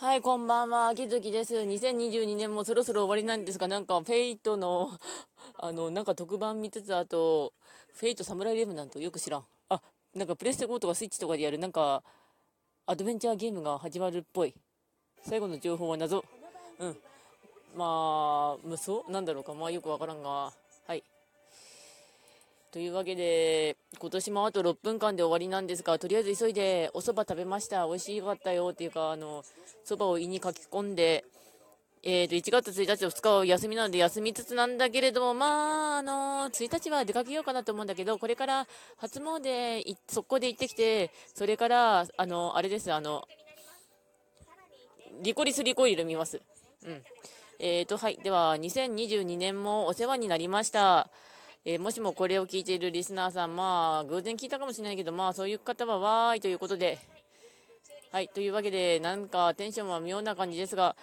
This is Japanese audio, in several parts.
はい、こんばんは、秋月です。2022年もそろそろ終わりなんですが、なんか、 Fate の、あの、なんか特番見つつ、あと、 Fate Samurai Remnant よく知らん。あ、なんかプレステ5とかスイッチとかでやる、なんか、アドベンチャーゲームが始まるっぽい。最後の情報は謎。うん。まあ、無双？なんだろうか。まあ、よくわからんが、はい。というわけで、今年もあと6分間で終わりなんですが、とりあえず急いでお蕎麦食べました。美味しかったよっていうか、あの、蕎麦を胃に書き込んで、えーと、1月1日と2日は休みなので休みつつなんだけれども、まあ、あの、1日は出かけようかなと思うんだけど、これから初詣、速攻で行ってきて、それから、あの、あれです、あの、リコリスリコイル見ます。うん。えーと、はい。では、2022年もお世話になりました。えー、もしもこれを聞いているリスナーさん、まあ、偶然聞いたかもしれないけど、まあ、そういう方はわーいということで、はい、というわけで、なんかテンションは妙な感じですが、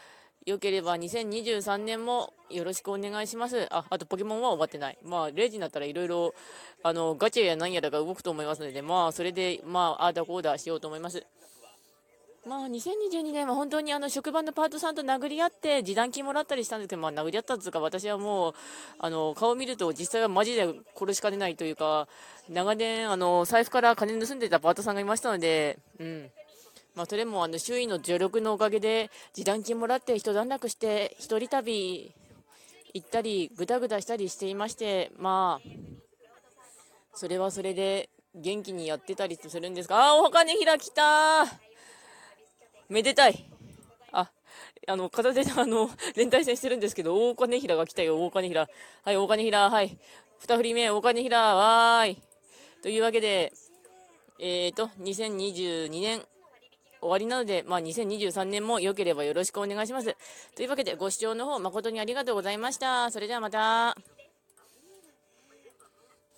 よければ2023年もよろしくお願いします。あ、あとポケモンは終わってない。まあ、0時になったらいろいろ、あの、ガチャや何やらが動くと思いますので、まあ、それで、まあ、あーだこーだしようと思います。まあ、2022年は本当にあの職場のパートさんと殴り合って示談金もらったりしたんですけど、まあ、殴り合ったというか私はもうあの顔を見ると実際はマジで殺しかねないというか長年あの財布から金盗んでたパートさんがいましたので、うん。まあ、それもあの周囲の助力のおかげで示談金もらって一段落して一人旅行ったりぐだぐだしたりしていましてまあそれはそれで元気にやってたりするんですがあお金開きためでたい。あ、あの、片手であの、連帯戦してるんですけど、大金平が来たよ、大金平。はい、大金平、はい。二振り目、大金平、わーい。というわけで、えーと、2022年終わりなので、まあ、2023年も良ければよろしくお願いします。というわけで、ご視聴の方誠にありがとうございました。それではまた。